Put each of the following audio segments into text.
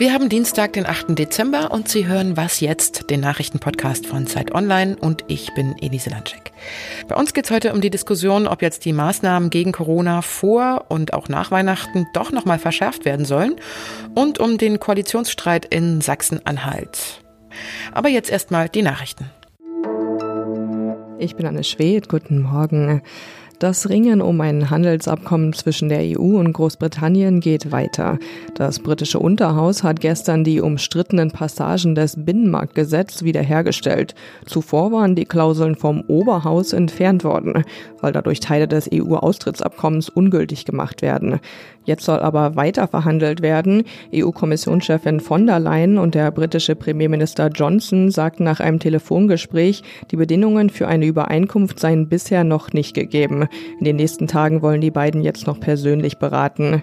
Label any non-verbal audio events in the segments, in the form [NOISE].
Wir haben Dienstag, den 8. Dezember und Sie hören Was jetzt, den Nachrichtenpodcast von Zeit Online und ich bin Elise Landschek. Bei uns geht es heute um die Diskussion, ob jetzt die Maßnahmen gegen Corona vor und auch nach Weihnachten doch nochmal verschärft werden sollen und um den Koalitionsstreit in Sachsen-Anhalt. Aber jetzt erstmal die Nachrichten. Ich bin Anne Schwedt, guten Morgen. Das Ringen um ein Handelsabkommen zwischen der EU und Großbritannien geht weiter. Das britische Unterhaus hat gestern die umstrittenen Passagen des Binnenmarktgesetzes wiederhergestellt. Zuvor waren die Klauseln vom Oberhaus entfernt worden, weil dadurch Teile des EU-Austrittsabkommens ungültig gemacht werden. Jetzt soll aber weiter verhandelt werden. EU-Kommissionschefin von der Leyen und der britische Premierminister Johnson sagten nach einem Telefongespräch, die Bedingungen für eine Übereinkunft seien bisher noch nicht gegeben. In den nächsten Tagen wollen die beiden jetzt noch persönlich beraten.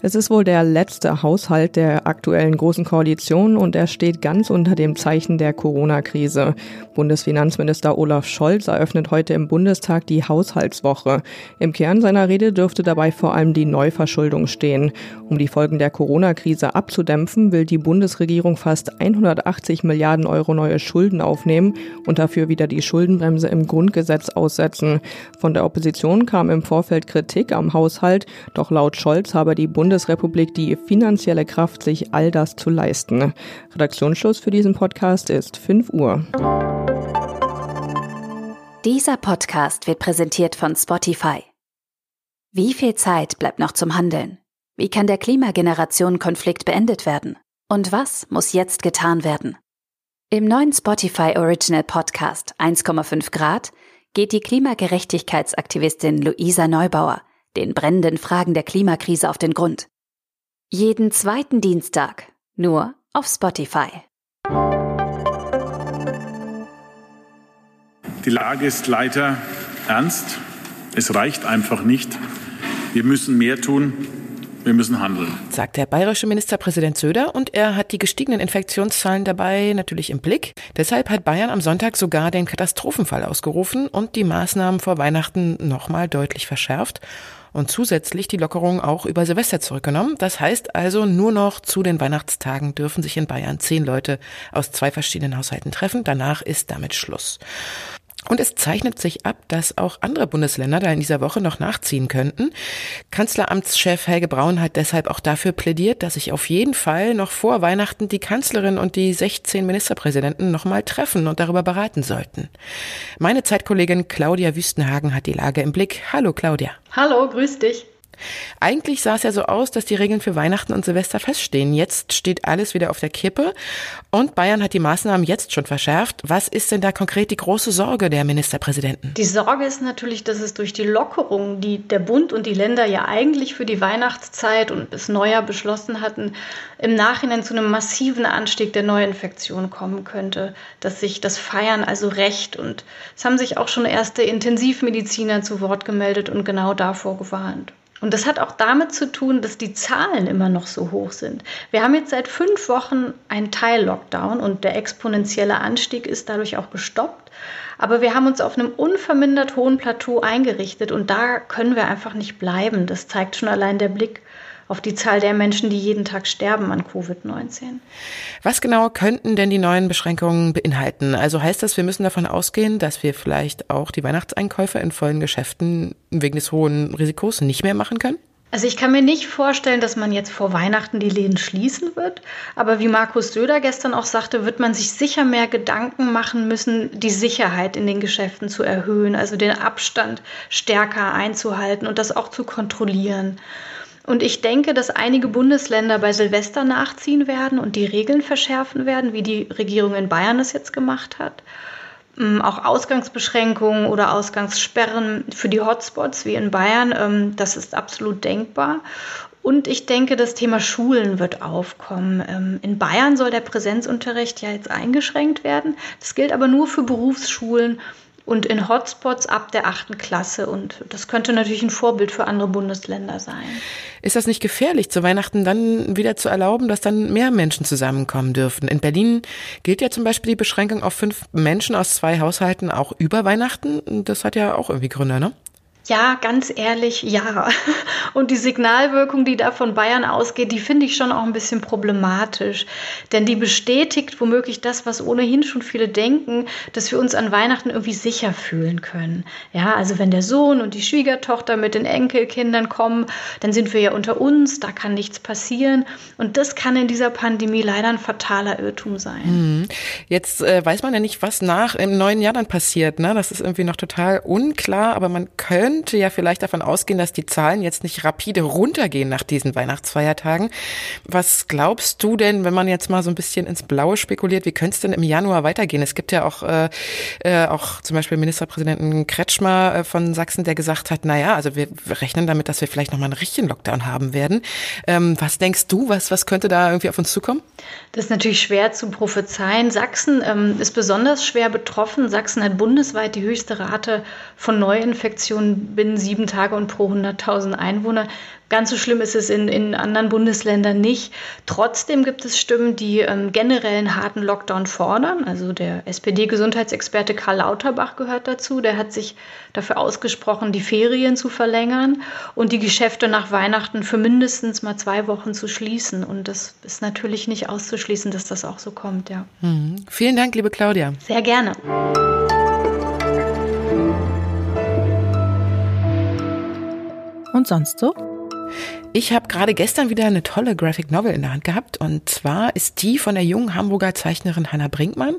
Es ist wohl der letzte Haushalt der aktuellen Großen Koalition und er steht ganz unter dem Zeichen der Corona-Krise. Bundesfinanzminister Olaf Scholz eröffnet heute im Bundestag die Haushaltswoche. Im Kern seiner Rede dürfte dabei vor allem die Neuverschuldung stehen. Um die Folgen der Corona-Krise abzudämpfen, will die Bundesregierung fast 180 Milliarden Euro neue Schulden aufnehmen und dafür wieder die Schuldenbremse im Grundgesetz aussetzen. Von der Opposition kam im Vorfeld Kritik am Haushalt, doch laut Scholz habe die Bundesrepublik die finanzielle Kraft, sich all das zu leisten. Redaktionsschluss für diesen Podcast ist 5 Uhr. Dieser Podcast wird präsentiert von Spotify. Wie viel Zeit bleibt noch zum Handeln? Wie kann der Klimageneration-Konflikt beendet werden? Und was muss jetzt getan werden? Im neuen Spotify Original Podcast 1,5 Grad geht die Klimagerechtigkeitsaktivistin Luisa Neubauer den brennenden Fragen der Klimakrise auf den Grund. Jeden zweiten Dienstag, nur auf Spotify. Die Lage ist leider ernst. Es reicht einfach nicht. Wir müssen mehr tun. Wir müssen handeln. Sagt der bayerische Ministerpräsident Söder und er hat die gestiegenen Infektionszahlen dabei natürlich im Blick. Deshalb hat Bayern am Sonntag sogar den Katastrophenfall ausgerufen und die Maßnahmen vor Weihnachten nochmal deutlich verschärft und zusätzlich die Lockerung auch über Silvester zurückgenommen. Das heißt also, nur noch zu den Weihnachtstagen dürfen sich in Bayern zehn Leute aus zwei verschiedenen Haushalten treffen. Danach ist damit Schluss. Und es zeichnet sich ab, dass auch andere Bundesländer da in dieser Woche noch nachziehen könnten. Kanzleramtschef Helge Braun hat deshalb auch dafür plädiert, dass sich auf jeden Fall noch vor Weihnachten die Kanzlerin und die 16 Ministerpräsidenten nochmal treffen und darüber beraten sollten. Meine Zeitkollegin Claudia Wüstenhagen hat die Lage im Blick. Hallo Claudia. Hallo, grüß dich. Eigentlich sah es ja so aus, dass die Regeln für Weihnachten und Silvester feststehen. Jetzt steht alles wieder auf der Kippe und Bayern hat die Maßnahmen jetzt schon verschärft. Was ist denn da konkret die große Sorge der Ministerpräsidenten? Die Sorge ist natürlich, dass es durch die Lockerungen, die der Bund und die Länder ja eigentlich für die Weihnachtszeit und bis Neujahr beschlossen hatten, im Nachhinein zu einem massiven Anstieg der Neuinfektionen kommen könnte, dass sich das Feiern also rächt. Und es haben sich auch schon erste Intensivmediziner zu Wort gemeldet und genau davor gewarnt. Und das hat auch damit zu tun, dass die Zahlen immer noch so hoch sind. Wir haben jetzt seit fünf Wochen einen Teil-Lockdown und der exponentielle Anstieg ist dadurch auch gestoppt. Aber wir haben uns auf einem unvermindert hohen Plateau eingerichtet und da können wir einfach nicht bleiben. Das zeigt schon allein der Blick auf die Zahl der Menschen, die jeden Tag sterben an Covid-19. Was genau könnten denn die neuen Beschränkungen beinhalten? Also heißt das, wir müssen davon ausgehen, dass wir vielleicht auch die Weihnachtseinkäufe in vollen Geschäften wegen des hohen Risikos nicht mehr machen können? Also ich kann mir nicht vorstellen, dass man jetzt vor Weihnachten die Läden schließen wird. Aber wie Markus Söder gestern auch sagte, wird man sich sicher mehr Gedanken machen müssen, die Sicherheit in den Geschäften zu erhöhen, also den Abstand stärker einzuhalten und das auch zu kontrollieren. Und ich denke, dass einige Bundesländer bei Silvester nachziehen werden und die Regeln verschärfen werden, wie die Regierung in Bayern es jetzt gemacht hat. Mm, auch Ausgangsbeschränkungen oder Ausgangssperren für die Hotspots wie in Bayern, ähm, das ist absolut denkbar. Und ich denke, das Thema Schulen wird aufkommen. Ähm, in Bayern soll der Präsenzunterricht ja jetzt eingeschränkt werden. Das gilt aber nur für Berufsschulen und in Hotspots ab der achten Klasse. Und das könnte natürlich ein Vorbild für andere Bundesländer sein. Ist das nicht gefährlich, zu Weihnachten dann wieder zu erlauben, dass dann mehr Menschen zusammenkommen dürfen? In Berlin gilt ja zum Beispiel die Beschränkung auf fünf Menschen aus zwei Haushalten auch über Weihnachten. Das hat ja auch irgendwie Gründe, ne? Ja, ganz ehrlich, ja. [LAUGHS] Und die Signalwirkung, die da von Bayern ausgeht, die finde ich schon auch ein bisschen problematisch. Denn die bestätigt womöglich das, was ohnehin schon viele denken, dass wir uns an Weihnachten irgendwie sicher fühlen können. Ja, also wenn der Sohn und die Schwiegertochter mit den Enkelkindern kommen, dann sind wir ja unter uns, da kann nichts passieren. Und das kann in dieser Pandemie leider ein fataler Irrtum sein. Mhm. Jetzt äh, weiß man ja nicht, was nach im neuen Jahr dann passiert. Ne? Das ist irgendwie noch total unklar, aber man könnte könnte ja vielleicht davon ausgehen, dass die Zahlen jetzt nicht rapide runtergehen nach diesen Weihnachtsfeiertagen. Was glaubst du denn, wenn man jetzt mal so ein bisschen ins Blaue spekuliert, wie könnte es denn im Januar weitergehen? Es gibt ja auch, äh, äh, auch zum Beispiel Ministerpräsidenten Kretschmer äh, von Sachsen, der gesagt hat, naja, also wir rechnen damit, dass wir vielleicht nochmal einen richtigen Lockdown haben werden. Ähm, was denkst du, was, was könnte da irgendwie auf uns zukommen? Das ist natürlich schwer zu prophezeien. Sachsen ähm, ist besonders schwer betroffen. Sachsen hat bundesweit die höchste Rate von Neuinfektionen binnen sieben Tage und pro 100.000 Einwohner. Ganz so schlimm ist es in, in anderen Bundesländern nicht. Trotzdem gibt es Stimmen, die ähm, generell einen harten Lockdown fordern. Also der SPD-Gesundheitsexperte Karl Lauterbach gehört dazu. Der hat sich dafür ausgesprochen, die Ferien zu verlängern und die Geschäfte nach Weihnachten für mindestens mal zwei Wochen zu schließen. Und das ist natürlich nicht auszuschließen, dass das auch so kommt, ja. Mhm. Vielen Dank, liebe Claudia. Sehr gerne. Sonst so? Ich habe gerade gestern wieder eine tolle Graphic Novel in der Hand gehabt und zwar ist die von der jungen Hamburger Zeichnerin Hannah Brinkmann.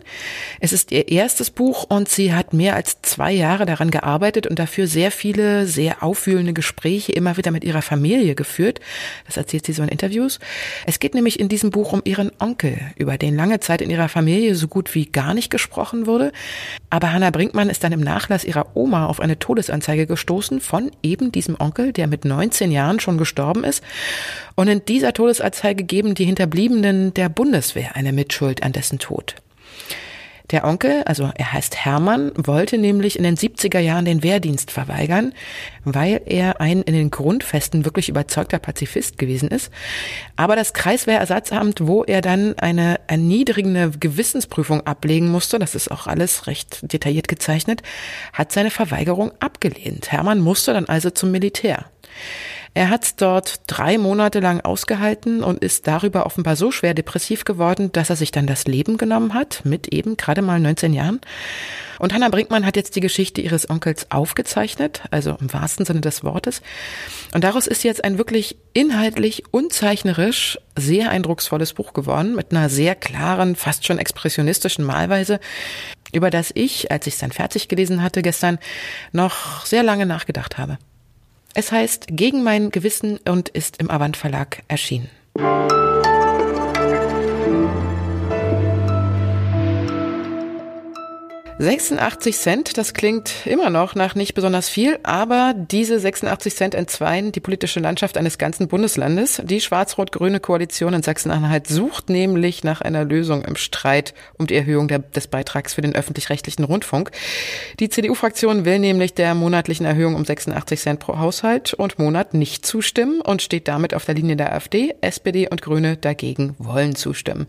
Es ist ihr erstes Buch und sie hat mehr als zwei Jahre daran gearbeitet und dafür sehr viele sehr aufwühlende Gespräche immer wieder mit ihrer Familie geführt. Das erzählt sie so in Interviews. Es geht nämlich in diesem Buch um ihren Onkel, über den lange Zeit in ihrer Familie so gut wie gar nicht gesprochen wurde. Aber Hannah Brinkmann ist dann im Nachlass ihrer Oma auf eine Todesanzeige gestoßen von eben diesem Onkel, der mit 19 Jahren schon gestorben gestorben ist. Und in dieser Todesanzeige geben die Hinterbliebenen der Bundeswehr eine Mitschuld an dessen Tod. Der Onkel, also er heißt Hermann, wollte nämlich in den 70er Jahren den Wehrdienst verweigern, weil er ein in den Grundfesten wirklich überzeugter Pazifist gewesen ist. Aber das Kreiswehrersatzamt, wo er dann eine erniedrigende Gewissensprüfung ablegen musste, das ist auch alles recht detailliert gezeichnet, hat seine Verweigerung abgelehnt. Hermann musste dann also zum Militär. Er hat dort drei Monate lang ausgehalten und ist darüber offenbar so schwer depressiv geworden, dass er sich dann das Leben genommen hat, mit eben gerade mal 19 Jahren. Und Hannah Brinkmann hat jetzt die Geschichte ihres Onkels aufgezeichnet, also im wahrsten Sinne des Wortes. Und daraus ist jetzt ein wirklich inhaltlich und zeichnerisch sehr eindrucksvolles Buch geworden, mit einer sehr klaren, fast schon expressionistischen Malweise, über das ich, als ich es dann fertig gelesen hatte gestern, noch sehr lange nachgedacht habe. Es heißt Gegen mein Gewissen und ist im Avant Verlag erschienen. 86 Cent, das klingt immer noch nach nicht besonders viel, aber diese 86 Cent entzweien die politische Landschaft eines ganzen Bundeslandes. Die schwarz-rot-grüne Koalition in Sachsen-Anhalt sucht nämlich nach einer Lösung im Streit um die Erhöhung der, des Beitrags für den öffentlich-rechtlichen Rundfunk. Die CDU-Fraktion will nämlich der monatlichen Erhöhung um 86 Cent pro Haushalt und Monat nicht zustimmen und steht damit auf der Linie der AfD. SPD und Grüne dagegen wollen zustimmen.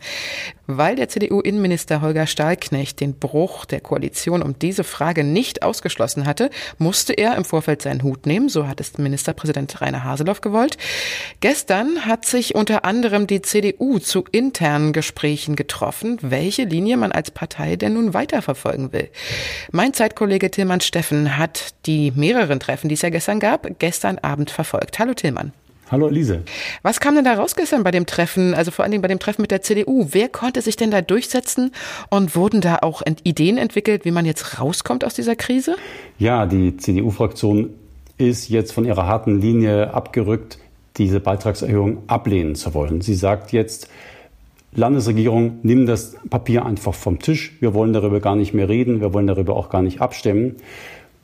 Weil der CDU-Innenminister Holger Stahlknecht den Bruch der Koalition um diese Frage nicht ausgeschlossen hatte, musste er im Vorfeld seinen Hut nehmen. So hat es Ministerpräsident Rainer Haseloff gewollt. Gestern hat sich unter anderem die CDU zu internen Gesprächen getroffen, welche Linie man als Partei denn nun weiterverfolgen will. Mein Zeitkollege Tillmann Steffen hat die mehreren Treffen, die es ja gestern gab, gestern Abend verfolgt. Hallo Tillmann. Hallo Elise. Was kam denn da raus gestern bei dem Treffen, also vor allen Dingen bei dem Treffen mit der CDU? Wer konnte sich denn da durchsetzen und wurden da auch Ideen entwickelt, wie man jetzt rauskommt aus dieser Krise? Ja, die CDU-Fraktion ist jetzt von ihrer harten Linie abgerückt, diese Beitragserhöhung ablehnen zu wollen. Sie sagt jetzt, Landesregierung, nimm das Papier einfach vom Tisch. Wir wollen darüber gar nicht mehr reden. Wir wollen darüber auch gar nicht abstimmen.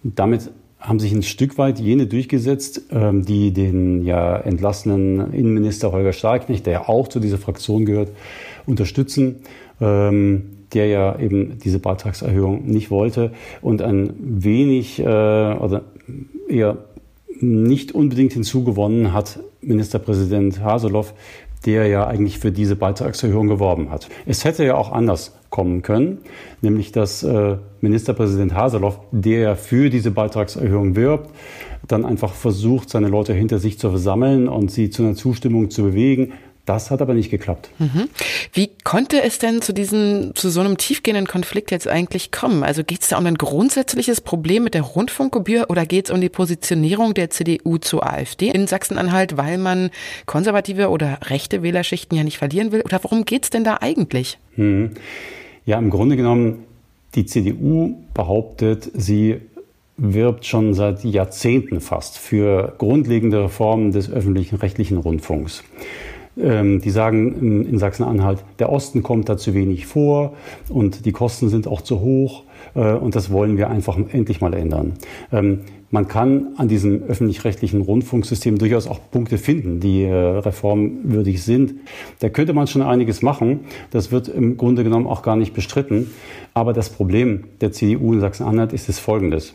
damit haben sich ein Stück weit jene durchgesetzt, ähm, die den ja entlassenen Innenminister Holger Starknecht, der ja auch zu dieser Fraktion gehört, unterstützen, ähm, der ja eben diese Beitragserhöhung nicht wollte und ein wenig äh, oder eher nicht unbedingt hinzugewonnen hat Ministerpräsident Haseloff, der ja eigentlich für diese Beitragserhöhung geworben hat. Es hätte ja auch anders kommen können, nämlich dass äh, Ministerpräsident Haseloff, der ja für diese Beitragserhöhung wirbt, dann einfach versucht, seine Leute hinter sich zu versammeln und sie zu einer Zustimmung zu bewegen. Das hat aber nicht geklappt. Mhm. Wie konnte es denn zu diesem, zu so einem tiefgehenden Konflikt jetzt eigentlich kommen? Also geht es da um ein grundsätzliches Problem mit der Rundfunkgebühr oder geht es um die Positionierung der CDU zur AfD in Sachsen-Anhalt, weil man konservative oder rechte Wählerschichten ja nicht verlieren will? Oder worum geht es denn da eigentlich? Hm. Ja, im Grunde genommen, die CDU behauptet, sie wirbt schon seit Jahrzehnten fast für grundlegende Reformen des öffentlichen rechtlichen Rundfunks. Ähm, die sagen in Sachsen-Anhalt, der Osten kommt da zu wenig vor und die Kosten sind auch zu hoch äh, und das wollen wir einfach endlich mal ändern. Ähm, man kann an diesem öffentlich-rechtlichen Rundfunksystem durchaus auch Punkte finden, die äh, reformwürdig sind. Da könnte man schon einiges machen. Das wird im Grunde genommen auch gar nicht bestritten. Aber das Problem der CDU in Sachsen-Anhalt ist es folgendes.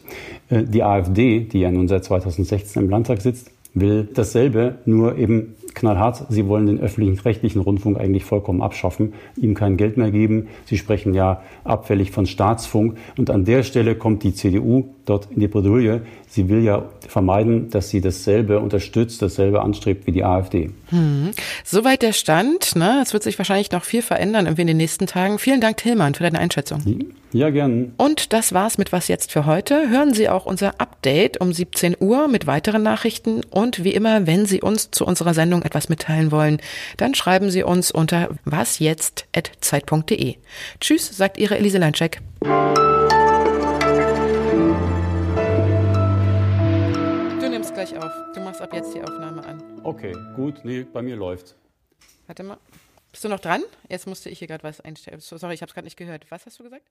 Äh, die AfD, die ja nun seit 2016 im Landtag sitzt, will dasselbe, nur eben knallhart. Sie wollen den öffentlichen rechtlichen Rundfunk eigentlich vollkommen abschaffen, ihm kein Geld mehr geben. Sie sprechen ja abfällig von Staatsfunk. Und an der Stelle kommt die CDU dort in die Bredouille. Sie will ja vermeiden, dass sie dasselbe unterstützt, dasselbe anstrebt wie die AfD. Hm. Soweit der Stand. Ne? Es wird sich wahrscheinlich noch viel verändern irgendwie in den nächsten Tagen. Vielen Dank, Tillmann, für deine Einschätzung. Ja, gern. Und das war's mit Was jetzt für heute. Hören Sie auch unser Update um 17 Uhr mit weiteren Nachrichten. Und wie immer, wenn Sie uns zu unserer Sendung etwas mitteilen wollen, dann schreiben Sie uns unter wasjetzt.zeit.de. Tschüss, sagt Ihre Elise Leinschek. gleich auf. Du machst ab jetzt die Aufnahme an. Okay, gut. Nee, bei mir läuft. Warte mal. Bist du noch dran? Jetzt musste ich hier gerade was einstellen. Sorry, ich habe es gerade nicht gehört. Was hast du gesagt?